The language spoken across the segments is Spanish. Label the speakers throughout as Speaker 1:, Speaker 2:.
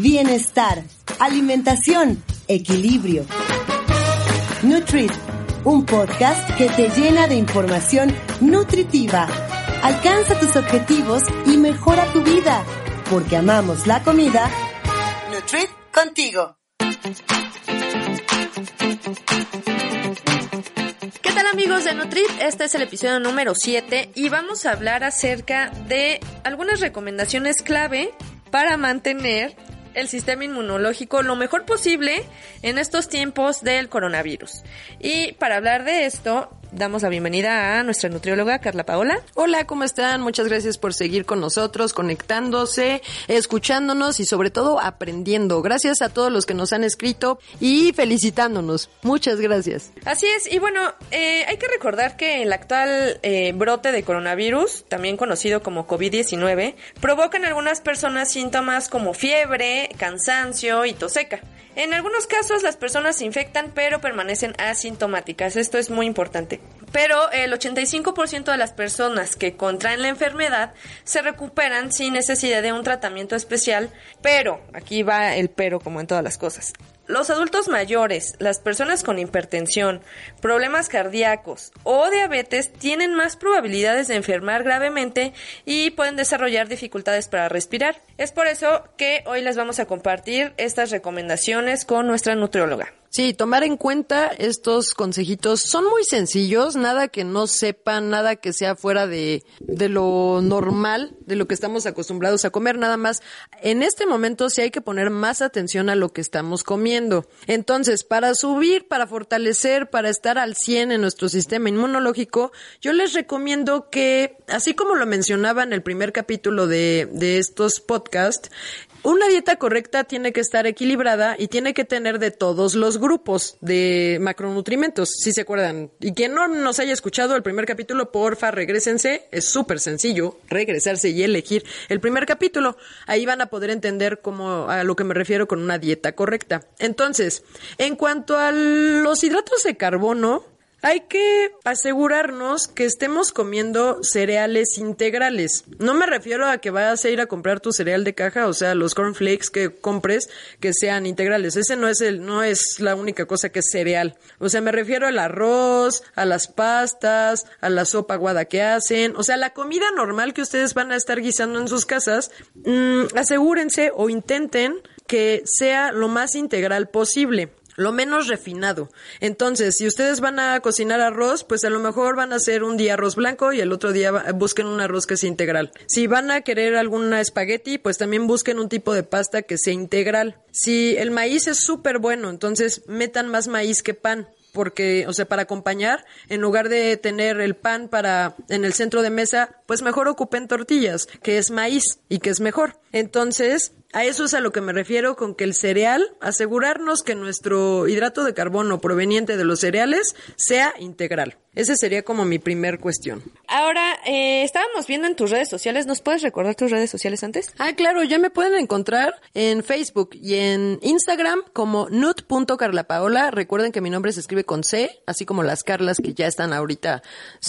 Speaker 1: Bienestar, alimentación, equilibrio. Nutrit, un podcast que te llena de información nutritiva. Alcanza tus objetivos y mejora tu vida, porque amamos la comida. Nutrit contigo.
Speaker 2: ¿Qué tal amigos de Nutrit? Este es el episodio número 7 y vamos a hablar acerca de algunas recomendaciones clave para mantener el sistema inmunológico lo mejor posible en estos tiempos del coronavirus. Y para hablar de esto, damos la bienvenida a nuestra nutrióloga Carla Paola.
Speaker 3: Hola, ¿cómo están? Muchas gracias por seguir con nosotros, conectándose, escuchándonos y sobre todo aprendiendo. Gracias a todos los que nos han escrito y felicitándonos. Muchas gracias.
Speaker 2: Así es, y bueno, eh, hay que recordar que el actual eh, brote de coronavirus, también conocido como COVID-19, provoca en algunas personas síntomas como fiebre, cansancio y tos seca. En algunos casos las personas se infectan pero permanecen asintomáticas. Esto es muy importante. Pero el 85% de las personas que contraen la enfermedad se recuperan sin necesidad de un tratamiento especial. Pero, aquí va el pero como en todas las cosas. Los adultos mayores, las personas con hipertensión, problemas cardíacos o diabetes tienen más probabilidades de enfermar gravemente y pueden desarrollar dificultades para respirar. Es por eso que hoy les vamos a compartir estas recomendaciones con nuestra nutrióloga.
Speaker 3: Sí, tomar en cuenta estos consejitos son muy sencillos, nada que no sepan, nada que sea fuera de, de lo normal, de lo que estamos acostumbrados a comer, nada más. En este momento sí hay que poner más atención a lo que estamos comiendo. Entonces, para subir, para fortalecer, para estar al 100 en nuestro sistema inmunológico, yo les recomiendo que, así como lo mencionaba en el primer capítulo de, de estos podcasts, una dieta correcta tiene que estar equilibrada y tiene que tener de todos los grupos de macronutrimentos, si se acuerdan. Y quien no nos haya escuchado el primer capítulo, porfa, regresense. Es súper sencillo regresarse y elegir el primer capítulo. Ahí van a poder entender cómo, a lo que me refiero con una dieta correcta. Entonces, en cuanto a los hidratos de carbono, hay que asegurarnos que estemos comiendo cereales integrales. No me refiero a que vayas a ir a comprar tu cereal de caja, o sea, los cornflakes que compres que sean integrales. Ese no es el no es la única cosa que es cereal. O sea, me refiero al arroz, a las pastas, a la sopa aguada que hacen, o sea, la comida normal que ustedes van a estar guisando en sus casas. Mmm, asegúrense o intenten que sea lo más integral posible lo menos refinado. Entonces, si ustedes van a cocinar arroz, pues a lo mejor van a hacer un día arroz blanco y el otro día busquen un arroz que sea integral. Si van a querer alguna espagueti, pues también busquen un tipo de pasta que sea integral. Si el maíz es súper bueno, entonces metan más maíz que pan porque, o sea, para acompañar, en lugar de tener el pan para en el centro de mesa, pues mejor ocupen tortillas, que es maíz y que es mejor. Entonces, a eso es a lo que me refiero con que el cereal, asegurarnos que nuestro hidrato de carbono proveniente de los cereales sea integral. Esa sería como mi primer cuestión.
Speaker 2: Ahora, eh, estábamos viendo en tus redes sociales, ¿nos puedes recordar tus redes sociales antes?
Speaker 3: Ah, claro, ya me pueden encontrar en Facebook y en Instagram como nut.carlapaola. Recuerden que mi nombre se escribe con C, así como las Carlas que ya están ahorita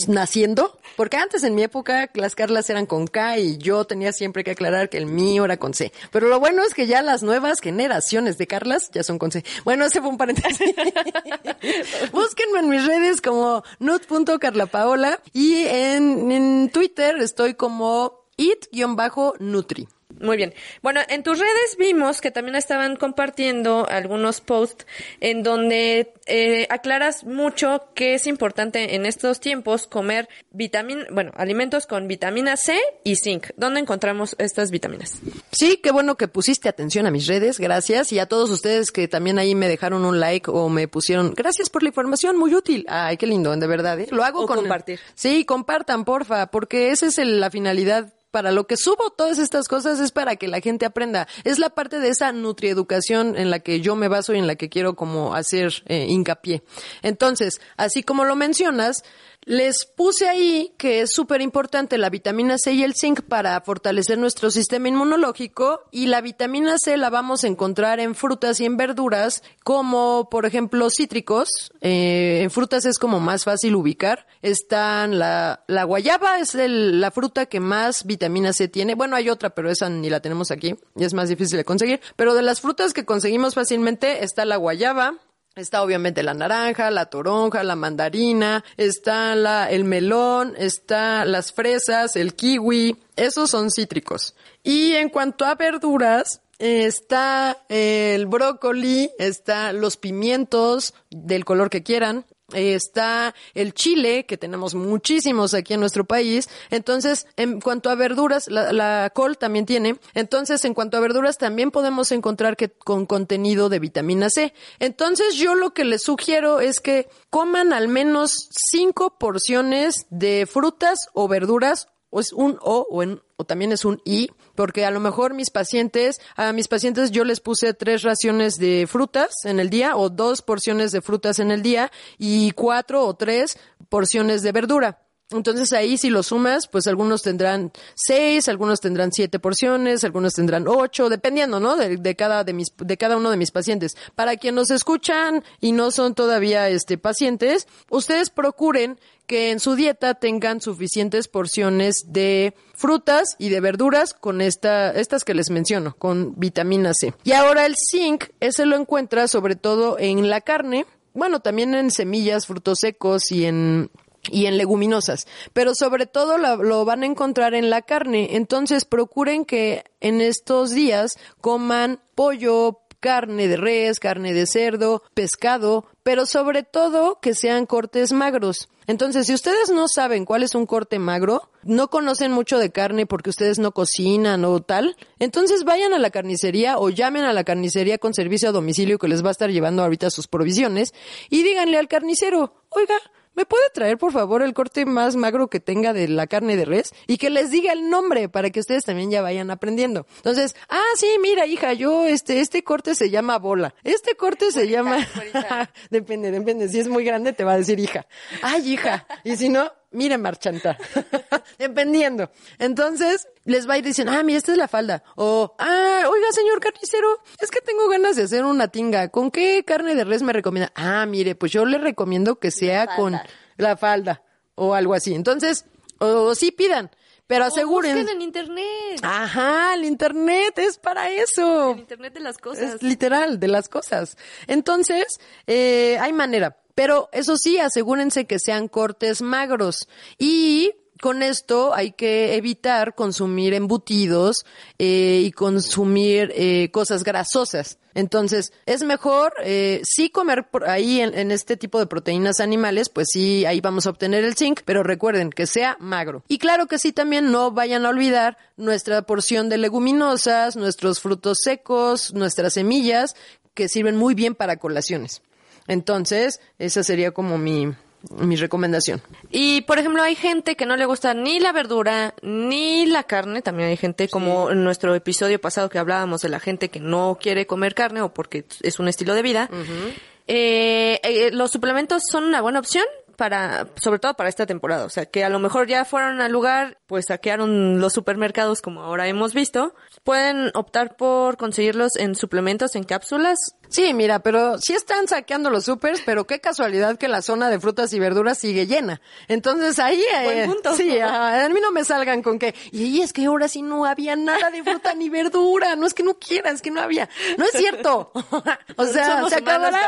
Speaker 3: naciendo. Porque antes en mi época las Carlas eran con K y yo tenía siempre que aclarar que el mío era con C. Pero lo bueno es que ya las nuevas generaciones de Carlas ya son con C. Bueno, ese fue un paréntesis. Búsquenme en mis redes como nut.carlapaola y en, en Twitter estoy como it-nutri.
Speaker 2: Muy bien. Bueno, en tus redes vimos que también estaban compartiendo algunos posts en donde eh, aclaras mucho que es importante en estos tiempos comer vitamina, bueno, alimentos con vitamina C y zinc. ¿Dónde encontramos estas vitaminas?
Speaker 3: Sí, qué bueno que pusiste atención a mis redes, gracias. Y a todos ustedes que también ahí me dejaron un like o me pusieron, gracias por la información, muy útil. Ay, qué lindo, de verdad, ¿eh? Lo hago
Speaker 2: O
Speaker 3: con...
Speaker 2: compartir.
Speaker 3: Sí, compartan, porfa, porque esa es el- la finalidad para lo que subo todas estas cosas es para que la gente aprenda. Es la parte de esa nutrieducación en la que yo me baso y en la que quiero como hacer eh, hincapié. Entonces, así como lo mencionas, les puse ahí que es súper importante la vitamina C y el zinc para fortalecer nuestro sistema inmunológico y la vitamina C la vamos a encontrar en frutas y en verduras como por ejemplo cítricos. Eh, en frutas es como más fácil ubicar. Están la, la guayaba es la fruta que más vitamina C tiene. Bueno, hay otra, pero esa ni la tenemos aquí y es más difícil de conseguir. Pero de las frutas que conseguimos fácilmente está la guayaba, Está obviamente la naranja, la toronja, la mandarina, está la, el melón, está las fresas, el kiwi, esos son cítricos. Y en cuanto a verduras, está el brócoli, está los pimientos del color que quieran, está el chile, que tenemos muchísimos aquí en nuestro país. Entonces, en cuanto a verduras, la, col también tiene. Entonces, en cuanto a verduras, también podemos encontrar que con contenido de vitamina C. Entonces, yo lo que les sugiero es que coman al menos cinco porciones de frutas o verduras o es un O o, o también es un I, porque a lo mejor mis pacientes, a mis pacientes yo les puse tres raciones de frutas en el día o dos porciones de frutas en el día y cuatro o tres porciones de verdura. Entonces ahí si lo sumas, pues algunos tendrán seis, algunos tendrán siete porciones, algunos tendrán ocho, dependiendo, ¿no? De, cada de mis de cada uno de mis pacientes. Para quienes nos escuchan y no son todavía este pacientes, ustedes procuren que en su dieta tengan suficientes porciones de frutas y de verduras con esta, estas que les menciono, con vitamina C. Y ahora el zinc, ese lo encuentra sobre todo en la carne, bueno, también en semillas, frutos secos y en y en leguminosas, pero sobre todo lo, van a encontrar en la carne. Entonces procuren que en estos días coman pollo, carne de res, carne de cerdo, pescado, pero sobre todo que sean cortes magros. Entonces, si ustedes no saben cuál es un corte magro, no conocen mucho de carne porque ustedes no cocinan o tal, entonces vayan a la carnicería o llamen a la carnicería con servicio a domicilio que les va a estar llevando ahorita sus provisiones y díganle al carnicero, oiga, ¿Me puede traer, por favor, el corte más magro que tenga de la carne de res? Y que les diga el nombre para que ustedes también ya vayan aprendiendo. Entonces, ah, sí, mira, hija, yo, este, este corte se llama bola. Este corte se llama... depende, depende. Si es muy grande, te va a decir hija. Ay, hija. Y si no, mire, marchanta. Dependiendo. Entonces, les va a ir diciendo, ah, mira, esta es la falda. O, ah, oiga, señor carnicero, es que tengo ganas de hacer una tinga. ¿Con qué carne de res me recomienda? Ah, mire, pues yo le recomiendo que sea con la falda o algo así. Entonces, o, sí pidan, pero asegúrense.
Speaker 2: Busquen en internet.
Speaker 3: Ajá, el internet es para eso.
Speaker 2: El internet de las cosas.
Speaker 3: Es literal, de las cosas. Entonces, eh, hay manera. Pero eso sí, asegúrense que sean cortes magros. Y con esto hay que evitar consumir embutidos eh, y consumir eh, cosas grasosas. Entonces, es mejor eh, sí comer por ahí en, en este tipo de proteínas animales, pues sí, ahí vamos a obtener el zinc, pero recuerden que sea magro. Y claro que sí, también no vayan a olvidar nuestra porción de leguminosas, nuestros frutos secos, nuestras semillas, que sirven muy bien para colaciones. Entonces, esa sería como mi, mi recomendación.
Speaker 2: Y, por ejemplo, hay gente que no le gusta ni la verdura ni la carne. También hay gente, como en nuestro episodio pasado que hablábamos de la gente que no quiere comer carne o porque es un estilo de vida. Eh, eh, los suplementos son una buena opción para, sobre todo para esta temporada. O sea, que a lo mejor ya fueron al lugar, pues saquearon los supermercados como ahora hemos visto. Pueden optar por conseguirlos en suplementos, en cápsulas.
Speaker 3: Sí, mira, pero sí están saqueando los supers, pero qué casualidad que la zona de frutas y verduras sigue llena. Entonces ahí,
Speaker 2: Buen
Speaker 3: eh,
Speaker 2: punto.
Speaker 3: sí, ajá, a mí no me salgan con que, y es que ahora sí no había nada de fruta ni verdura, no es que no quieras, es que no había. No es cierto. o sea,
Speaker 2: Somos
Speaker 3: se acabará,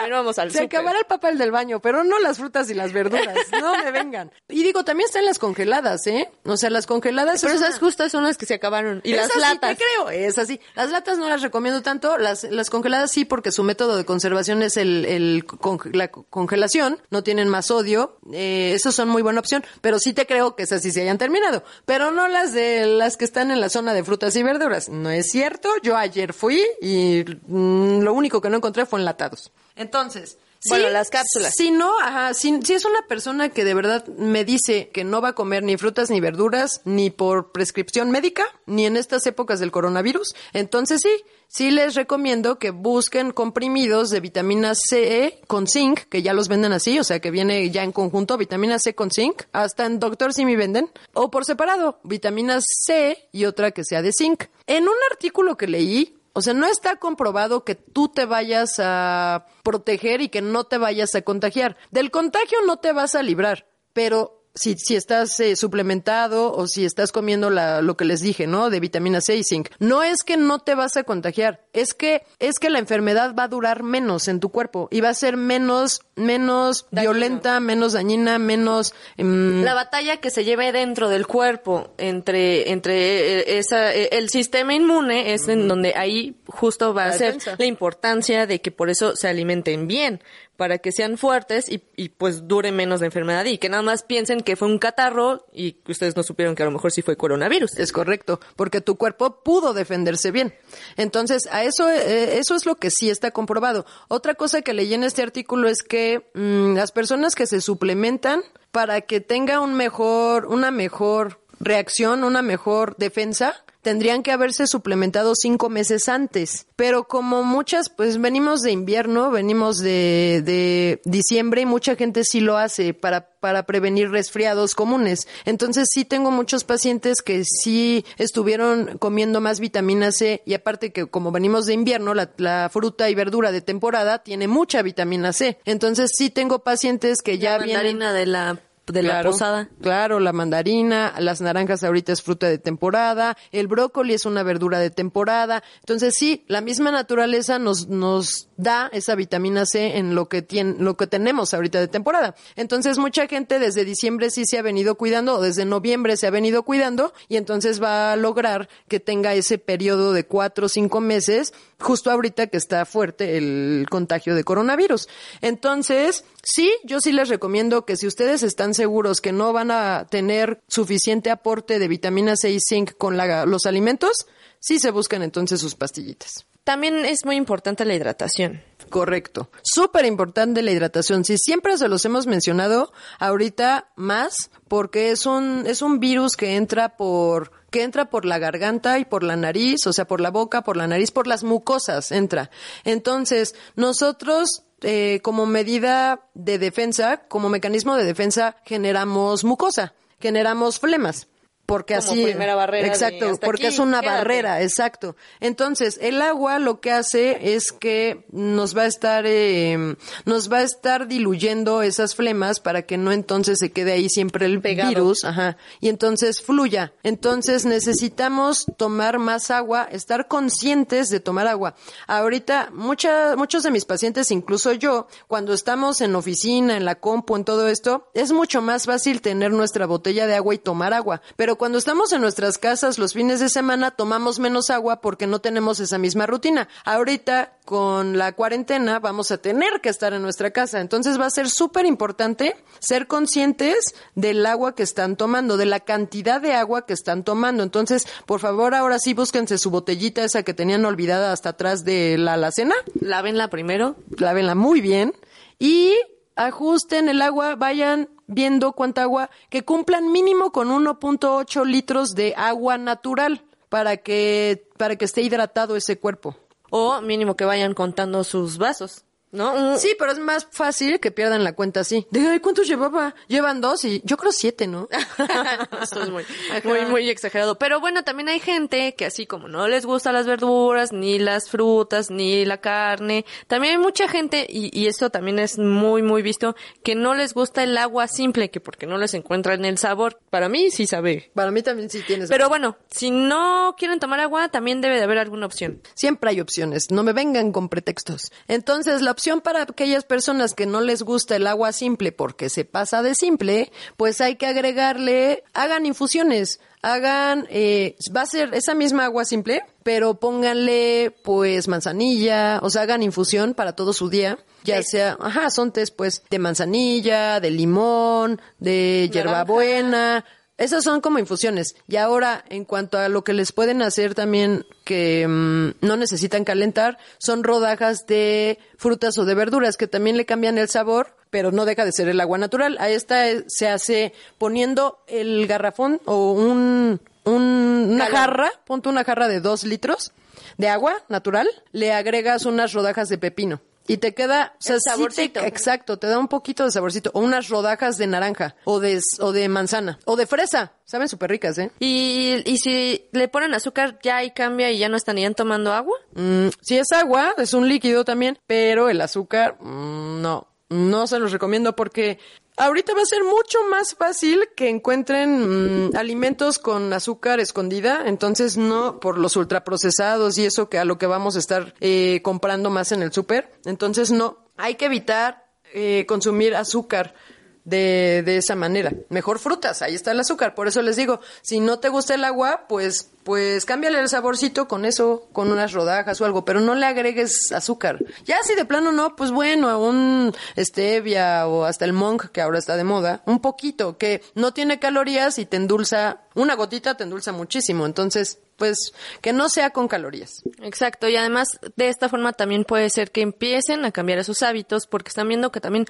Speaker 3: se acabará el papel del baño, pero no las frutas y las verduras, no me vengan. Y digo, también están las congeladas, ¿eh? O sea, las congeladas
Speaker 2: Pero
Speaker 3: es
Speaker 2: esas
Speaker 3: una-
Speaker 2: justas son las que se acabaron. Y las latas.
Speaker 3: Sí te creo, es así. Las latas no las recomiendo tanto, las, las congeladas sí, porque su método de conservación es el, la congelación, no tienen más sodio, eh, esas son muy buena opción, pero sí te creo que esas sí se hayan terminado, pero no las de las que están en la zona de frutas y verduras. No es cierto, yo ayer fui y mm, lo único que no encontré fue enlatados. Entonces,
Speaker 2: Bueno, las cápsulas.
Speaker 3: Si no, ajá, si, si es una persona que de verdad me dice que no va a comer ni frutas ni verduras, ni por prescripción médica, ni en estas épocas del coronavirus, entonces sí, sí les recomiendo que busquen comprimidos de vitamina C con zinc, que ya los venden así, o sea que viene ya en conjunto vitamina C con zinc, hasta en Doctor Simi venden, o por separado, vitamina C y otra que sea de zinc. En un artículo que leí, o sea, no está comprobado que tú te vayas a proteger y que no te vayas a contagiar. Del contagio no te vas a librar, pero si, si estás eh, suplementado o si estás comiendo lo que les dije, ¿no? De vitamina C y zinc. No es que no te vas a contagiar, es que, es que la enfermedad va a durar menos en tu cuerpo y va a ser menos, menos violenta, menos dañina, menos... em,
Speaker 2: La batalla que se lleve dentro del cuerpo entre, entre eh, esa, eh, el sistema inmune es en donde ahí justo va
Speaker 3: La
Speaker 2: a ser
Speaker 3: defensa.
Speaker 2: la importancia de que por eso se alimenten bien, para que sean fuertes y, y pues dure menos la enfermedad y que nada más piensen que fue un catarro y que ustedes no supieron que a lo mejor sí fue coronavirus.
Speaker 3: Es correcto, porque tu cuerpo pudo defenderse bien. Entonces, a eso, eh, eso es lo que sí está comprobado. Otra cosa que leí en este artículo es que mm, las personas que se suplementan para que tenga un mejor, una mejor reacción, una mejor defensa, tendrían que haberse suplementado cinco meses antes. Pero como muchas, pues venimos de invierno, venimos de, de diciembre y mucha gente sí lo hace para, para prevenir resfriados comunes. Entonces sí tengo muchos pacientes que sí estuvieron comiendo más vitamina C y aparte que como venimos de invierno, la, la fruta y verdura de temporada tiene mucha vitamina C. Entonces sí tengo pacientes que ya
Speaker 2: la
Speaker 3: vienen
Speaker 2: de la, de la
Speaker 3: Claro,
Speaker 2: posada.
Speaker 3: Claro, la mandarina, las naranjas ahorita es fruta de temporada, el brócoli es una verdura de temporada. Entonces sí, la misma naturaleza nos, nos da esa vitamina C en lo que tiene, lo que tenemos ahorita de temporada. Entonces mucha gente desde diciembre sí se ha venido cuidando, o desde noviembre se ha venido cuidando, y entonces va a lograr que tenga ese periodo de cuatro o cinco meses, justo ahorita que está fuerte el contagio de coronavirus. Entonces, sí, yo sí les recomiendo que si ustedes están seguros que no van a tener suficiente aporte de vitamina C y zinc con los alimentos, sí se buscan entonces sus pastillitas.
Speaker 2: También es muy importante la hidratación.
Speaker 3: Correcto. Súper importante la hidratación. Si siempre se los hemos mencionado, ahorita más, porque es un, es un virus que entra por, que entra por la garganta y por la nariz, o sea, por la boca, por la nariz, por las mucosas, entra. Entonces, nosotros, eh, como medida de defensa, como mecanismo de defensa, generamos mucosa, generamos flemas. Porque
Speaker 2: Como
Speaker 3: así.
Speaker 2: primera barrera
Speaker 3: Exacto, porque
Speaker 2: aquí,
Speaker 3: es una
Speaker 2: quédate.
Speaker 3: barrera, exacto. Entonces, el agua lo que hace es que nos va a estar, eh, nos va a estar diluyendo esas flemas para que no entonces se quede ahí siempre el
Speaker 2: Pegado.
Speaker 3: virus, ajá, y entonces fluya. Entonces necesitamos tomar más agua, estar conscientes de tomar agua. Ahorita, mucha, muchos de mis pacientes, incluso yo, cuando estamos en oficina, en la compu, en todo esto, es mucho más fácil tener nuestra botella de agua y tomar agua. Pero cuando estamos en nuestras casas los fines de semana, tomamos menos agua porque no tenemos esa misma rutina. Ahorita, con la cuarentena, vamos a tener que estar en nuestra casa. Entonces va a ser súper importante ser conscientes del agua que están tomando, de la cantidad de agua que están tomando. Entonces, por favor, ahora sí búsquense su botellita esa que tenían olvidada hasta atrás de la alacena
Speaker 2: Lávenla primero.
Speaker 3: lávenla muy bien y ajusten el agua, vayan viendo cuánta agua, que cumplan mínimo con 1.8 litros de agua natural para que, para que esté hidratado ese cuerpo.
Speaker 2: O mínimo que vayan contando sus vasos, ¿no?
Speaker 3: Sí, pero es más fácil que pierdan la cuenta así. De, ay, ¿cuántos llevaba? Llevan dos y yo creo siete, ¿no?
Speaker 2: Esto es muy, muy, muy exagerado. Pero bueno, también hay gente que así como no les gustan las verduras, ni las frutas, ni la carne, también hay mucha gente, y, y eso también es muy, muy visto, que no les gusta el agua simple, que porque no les encuentran el sabor. Para mí sí sabe.
Speaker 3: Para mí también sí tienes.
Speaker 2: Pero bueno, si no quieren tomar agua, también debe de haber alguna opción.
Speaker 3: Siempre hay opciones, no me vengan con pretextos. Entonces, la opción para aquellas personas que no les gusta el agua simple porque se pasa de simple, pues hay que agregarle, hagan infusiones, hagan, eh, va a ser esa misma agua simple, pero pónganle pues manzanilla, o sea, hagan infusión para todo su día. Ya sea, ajá, son tés pues de manzanilla, de limón, de hierbabuena, Esas son como infusiones. Y ahora, en cuanto a lo que les pueden hacer también que mm, no necesitan calentar, son rodajas de frutas o de verduras que también le cambian el sabor, pero no deja de ser el agua natural. A esta eh, se hace poniendo el garrafón o un, un- una jarra, ponte una jarra de dos litros de agua natural, le agregas unas rodajas de pepino. Y te queda, o sea, sí te-
Speaker 2: saborcito.
Speaker 3: exacto, te da un poquito de saborcito. O unas rodajas de naranja, o de, o de manzana, o de fresa. Saben súper ricas, ¿eh?
Speaker 2: Y, y si le ponen azúcar ya ahí cambia y ya no estarían tomando agua.
Speaker 3: Mm, sí es agua, es un líquido también, pero el azúcar, mm, no, no se los recomiendo porque ahorita va a ser mucho más fácil que encuentren mm, alimentos con azúcar escondida, entonces no por los ultraprocesados y eso que a lo que vamos a estar eh, comprando más en el súper, entonces no, hay que evitar eh, consumir azúcar de, de esa manera. Mejor frutas, ahí está el azúcar. Por eso les digo, si no te gusta el agua, pues, pues cámbiale el saborcito con eso, con unas rodajas o algo, pero no le agregues azúcar. Ya si de plano no, pues bueno, a un stevia o hasta el monk que ahora está de moda, un poquito, que no tiene calorías y te endulza, una gotita te endulza muchísimo. Entonces, pues que no sea con calorías.
Speaker 2: Exacto, y además de esta forma también puede ser que empiecen a cambiar sus hábitos porque están viendo que también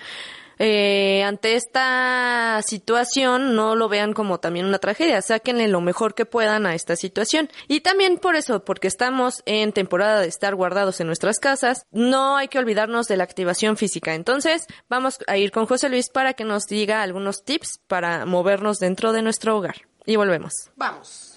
Speaker 2: eh, ante esta situación no lo vean como también una tragedia, sáquenle lo mejor que puedan a esta situación. Y también por eso, porque estamos en temporada de estar guardados en nuestras casas, no hay que olvidarnos de la activación física. Entonces, vamos a ir con José Luis para que nos diga algunos tips para movernos dentro de nuestro hogar. Y volvemos.
Speaker 3: Vamos.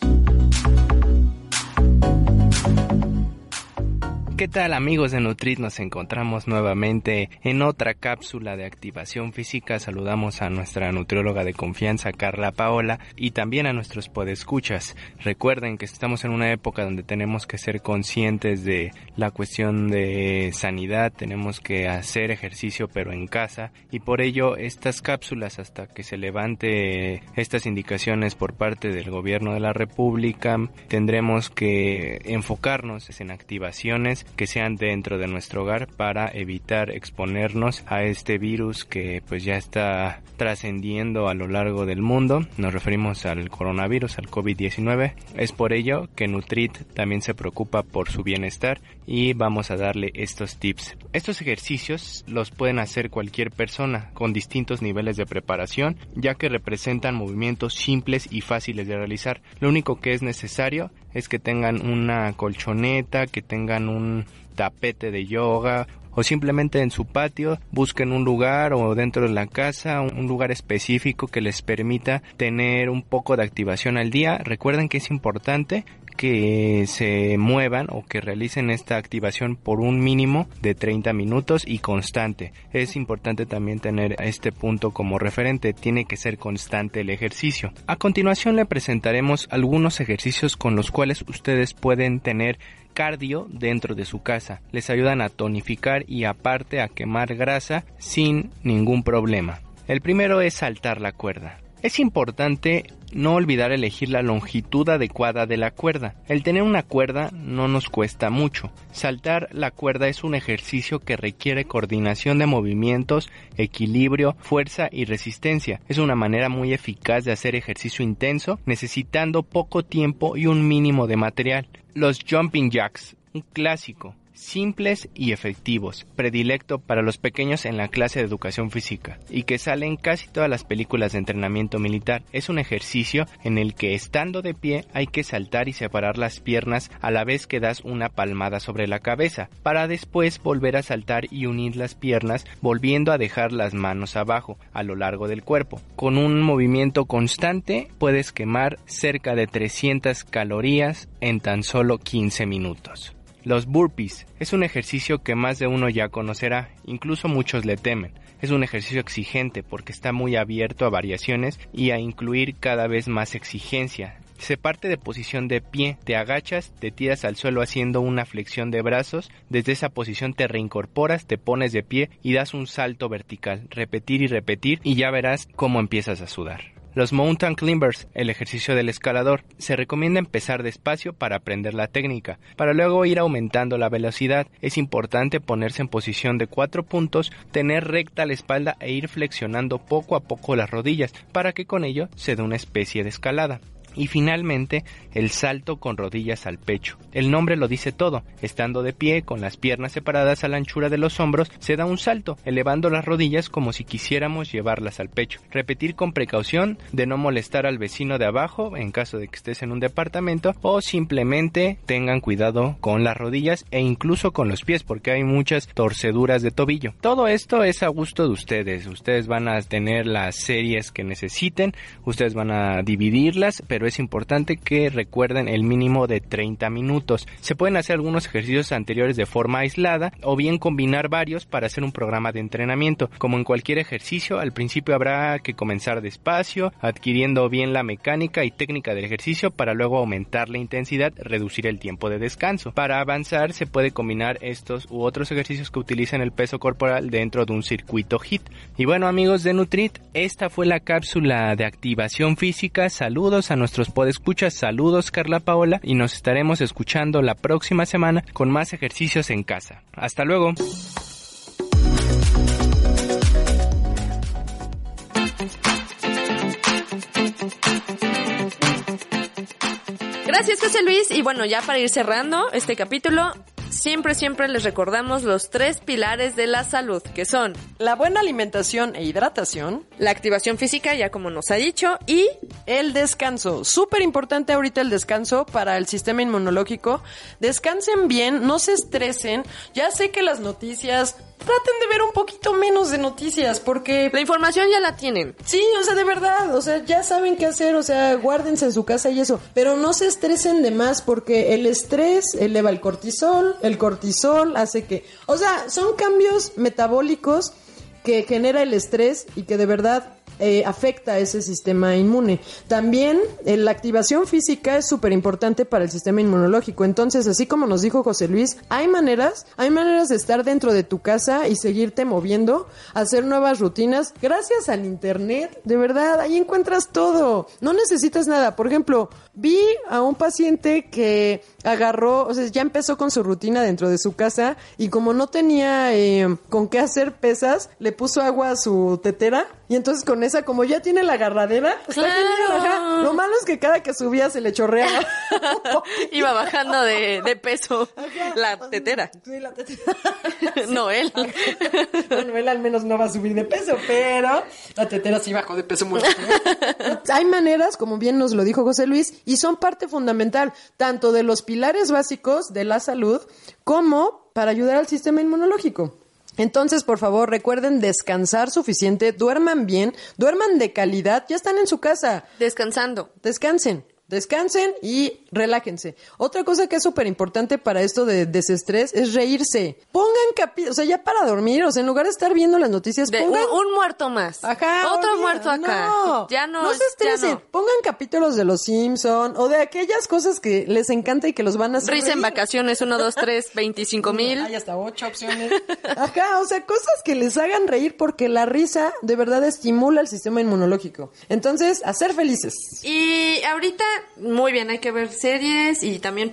Speaker 4: ¿Qué tal amigos de Nutrit? Nos encontramos nuevamente en otra cápsula de activación física. Saludamos a nuestra nutrióloga de confianza, Carla Paola, y también a nuestros podescuchas. Recuerden que estamos en una época donde tenemos que ser conscientes de la cuestión de sanidad, tenemos que hacer ejercicio pero en casa y por ello estas cápsulas hasta que se levante estas indicaciones por parte del gobierno de la República tendremos que enfocarnos en activaciones que sean dentro de nuestro hogar para evitar exponernos a este virus que pues ya está trascendiendo a lo largo del mundo. Nos referimos al coronavirus, al COVID-19. Es por ello que Nutrit también se preocupa por su bienestar y vamos a darle estos tips. Estos ejercicios los pueden hacer cualquier persona con distintos niveles de preparación ya que representan movimientos simples y fáciles de realizar. Lo único que es necesario es que tengan una colchoneta, que tengan un tapete de yoga o simplemente en su patio busquen un lugar o dentro de la casa un lugar específico que les permita tener un poco de activación al día. Recuerden que es importante que se muevan o que realicen esta activación por un mínimo de 30 minutos y constante. Es importante también tener este punto como referente, tiene que ser constante el ejercicio. A continuación le presentaremos algunos ejercicios con los cuales ustedes pueden tener cardio dentro de su casa. Les ayudan a tonificar y aparte a quemar grasa sin ningún problema. El primero es saltar la cuerda. Es importante no olvidar elegir la longitud adecuada de la cuerda. El tener una cuerda no nos cuesta mucho. Saltar la cuerda es un ejercicio que requiere coordinación de movimientos, equilibrio, fuerza y resistencia. Es una manera muy eficaz de hacer ejercicio intenso, necesitando poco tiempo y un mínimo de material. Los jumping jacks, un clásico simples y efectivos, predilecto para los pequeños en la clase de educación física, y que sale en casi todas las películas de entrenamiento militar. Es un ejercicio en el que estando de pie hay que saltar y separar las piernas a la vez que das una palmada sobre la cabeza, para después volver a saltar y unir las piernas, volviendo a dejar las manos abajo a lo largo del cuerpo. Con un movimiento constante puedes quemar cerca de 300 calorías en tan solo 15 minutos. Los burpees es un ejercicio que más de uno ya conocerá, incluso muchos le temen. Es un ejercicio exigente porque está muy abierto a variaciones y a incluir cada vez más exigencia. Se parte de posición de pie, te agachas, te tiras al suelo haciendo una flexión de brazos, desde esa posición te reincorporas, te pones de pie y das un salto vertical, repetir y repetir y ya verás cómo empiezas a sudar. Los mountain climbers, el ejercicio del escalador, se recomienda empezar despacio para aprender la técnica, para luego ir aumentando la velocidad. Es importante ponerse en posición de cuatro puntos, tener recta la espalda e ir flexionando poco a poco las rodillas, para que con ello se dé una especie de escalada. Y finalmente, el salto con rodillas al pecho. El nombre lo dice todo. Estando de pie, con las piernas separadas a la anchura de los hombros, se da un salto, elevando las rodillas como si quisiéramos llevarlas al pecho. Repetir con precaución de no molestar al vecino de abajo en caso de que estés en un departamento o simplemente tengan cuidado con las rodillas e incluso con los pies porque hay muchas torceduras de tobillo. Todo esto es a gusto de ustedes. Ustedes van a tener las series que necesiten, ustedes van a dividirlas, pero es importante que recuerden el mínimo de 30 minutos. Se pueden hacer algunos ejercicios anteriores de forma aislada o bien combinar varios para hacer un programa de entrenamiento. Como en cualquier ejercicio, al principio habrá que comenzar despacio, adquiriendo bien la mecánica y técnica del ejercicio para luego aumentar la intensidad, reducir el tiempo de descanso. Para avanzar se puede combinar estos u otros ejercicios que utilicen el peso corporal dentro de un circuito HIT. Y bueno amigos de Nutrit, esta fue la cápsula de activación física. Saludos a nuestros nuestros podescuchas. Saludos Carla Paola y nos estaremos escuchando la próxima semana con más ejercicios en casa. Hasta luego.
Speaker 2: Gracias José Luis y bueno ya para ir cerrando este capítulo siempre, siempre les recordamos los tres pilares de la salud, que son
Speaker 3: la buena alimentación e hidratación,
Speaker 2: la activación física, ya como nos ha dicho, y
Speaker 3: el descanso. Súper importante ahorita el descanso para el sistema inmunológico. Descansen bien, no se estresen. Ya sé que las noticias traten de ver un poquito menos de noticias porque
Speaker 2: la información ya la tienen.
Speaker 3: Sí, o sea, de verdad, o sea, ya saben qué hacer, o sea, guárdense en su casa y eso, pero no se estresen de más porque el estrés eleva el cortisol, el cortisol hace que, o sea, son cambios metabólicos que genera el estrés y que de verdad eh, afecta ese sistema inmune. También eh, la activación física es súper importante para el sistema inmunológico. Entonces, así como nos dijo José Luis, hay maneras, hay maneras de estar dentro de tu casa y seguirte moviendo, hacer nuevas rutinas. Gracias al Internet, de verdad, ahí encuentras todo. No necesitas nada. Por ejemplo, vi a un paciente que agarró, o sea, ya empezó con su rutina dentro de su casa y como no tenía eh, con qué hacer pesas, le puso agua a su tetera y entonces con esa, como ya tiene la agarradera,
Speaker 2: claro.
Speaker 3: Lo malo es que cada que subía se le chorreaba.
Speaker 2: Iba bajando de, de peso la tetera.
Speaker 3: Sí, la tetera.
Speaker 2: no, él.
Speaker 3: bueno, él al menos no va a subir de peso, pero la tetera sí bajó de peso muy Hay maneras, como bien nos lo dijo José Luis, y son parte fundamental tanto de los pilares básicos de la salud como para ayudar al sistema inmunológico. Entonces, por favor, recuerden descansar suficiente, duerman bien, duerman de calidad, ya están en su casa.
Speaker 2: Descansando.
Speaker 3: Descansen. Descansen y relájense. Otra cosa que es súper importante para esto de desestrés es reírse. Pongan capítulos, o sea, ya para dormir, o sea, en lugar de estar viendo las noticias, pongan...
Speaker 2: un, muerto más.
Speaker 3: Ajá.
Speaker 2: Otro muerto acá.
Speaker 3: No,
Speaker 2: ya no.
Speaker 3: No se estresen. Pongan capítulos de Los Simpson o de aquellas cosas que les encanta y que los van a hacer
Speaker 2: Risa en vacaciones, uno, dos, tres, veinticinco mil.
Speaker 3: Hay hasta ocho opciones. Ajá, o sea, cosas que les hagan reír porque la risa de verdad estimula el sistema inmunológico. Entonces, a ser felices.
Speaker 2: Y ahorita muy bien, hay que ver series y también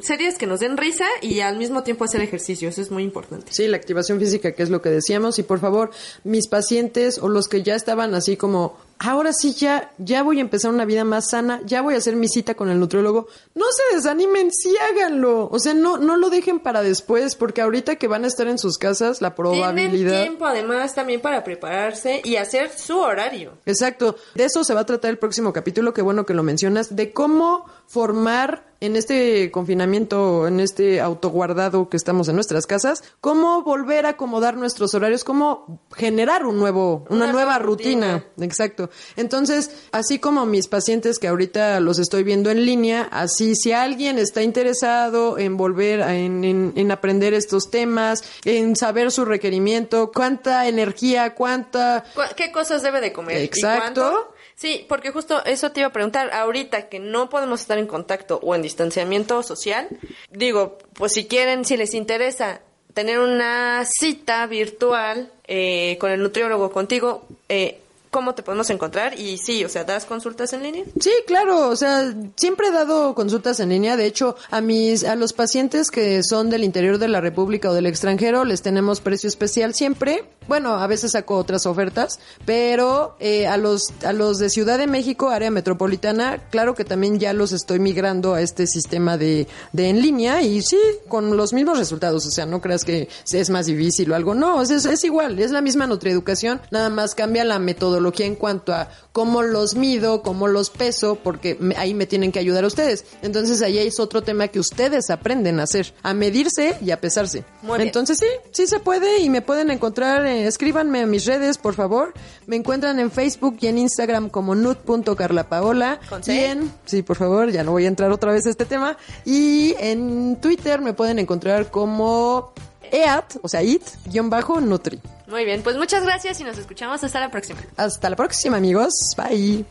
Speaker 2: series que nos den risa y al mismo tiempo hacer ejercicio, eso es muy importante.
Speaker 3: Sí, la activación física, que es lo que decíamos, y por favor, mis pacientes o los que ya estaban así como ahora sí ya, ya voy a empezar una vida más sana, ya voy a hacer mi cita con el nutriólogo. No se desanimen, sí háganlo. O sea, no, no lo dejen para después, porque ahorita que van a estar en sus casas, la probabilidad.
Speaker 2: Tienen tiempo además también para prepararse y hacer su horario.
Speaker 3: Exacto. De eso se va a tratar el próximo capítulo, qué bueno que lo mencionas, de cómo formar en este confinamiento, en este autoguardado que estamos en nuestras casas, cómo volver a acomodar nuestros horarios, cómo generar un nuevo, una, nueva, rutina. Exacto. Entonces, así como mis pacientes que ahorita los estoy viendo en línea, así si alguien está interesado en volver a, en, en, aprender estos temas, en saber su requerimiento, cuánta energía, cuánta...
Speaker 2: ¿Qué cosas debe de comer?
Speaker 3: Exacto.
Speaker 2: Sí, porque justo eso te iba a preguntar. Ahorita que no podemos estar en contacto o en distanciamiento social, digo, pues si quieren, si les interesa tener una cita virtual eh, con el nutriólogo contigo, eh, cómo te podemos encontrar y sí, o sea, ¿das consultas en línea?
Speaker 3: Sí, claro, o sea, siempre he dado consultas en línea. De hecho, a mis, a los pacientes que son del interior de la República o del extranjero les tenemos precio especial siempre. Bueno, a veces saco otras ofertas, pero eh, a los, a los de Ciudad de México, área metropolitana, claro que también ya los estoy migrando a este sistema de, de en línea y sí, con los mismos resultados. O sea, no creas que es más difícil o algo. No, es, es igual, es la misma nutrieducación, nada más cambia la metodología en cuanto a cómo los mido, cómo los peso, porque ahí me tienen que ayudar a ustedes. Entonces ahí es otro tema que ustedes aprenden a hacer, a medirse y a pesarse. Entonces sí, sí se puede y me pueden encontrar, eh, escríbanme a mis redes, por favor. Me encuentran en Facebook y en Instagram como nut.carlapaola.
Speaker 2: ¿Con
Speaker 3: y en, sí, por favor, ya no voy a entrar otra vez a este tema. Y en Twitter me pueden encontrar como EAT, o sea, IT-Nutri.
Speaker 2: Muy bien, pues muchas gracias y nos escuchamos hasta la próxima.
Speaker 3: Hasta la próxima, amigos. Bye.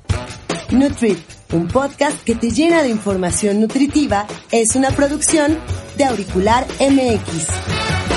Speaker 1: Nutrit, un podcast que te llena de información nutritiva, es una producción de Auricular MX.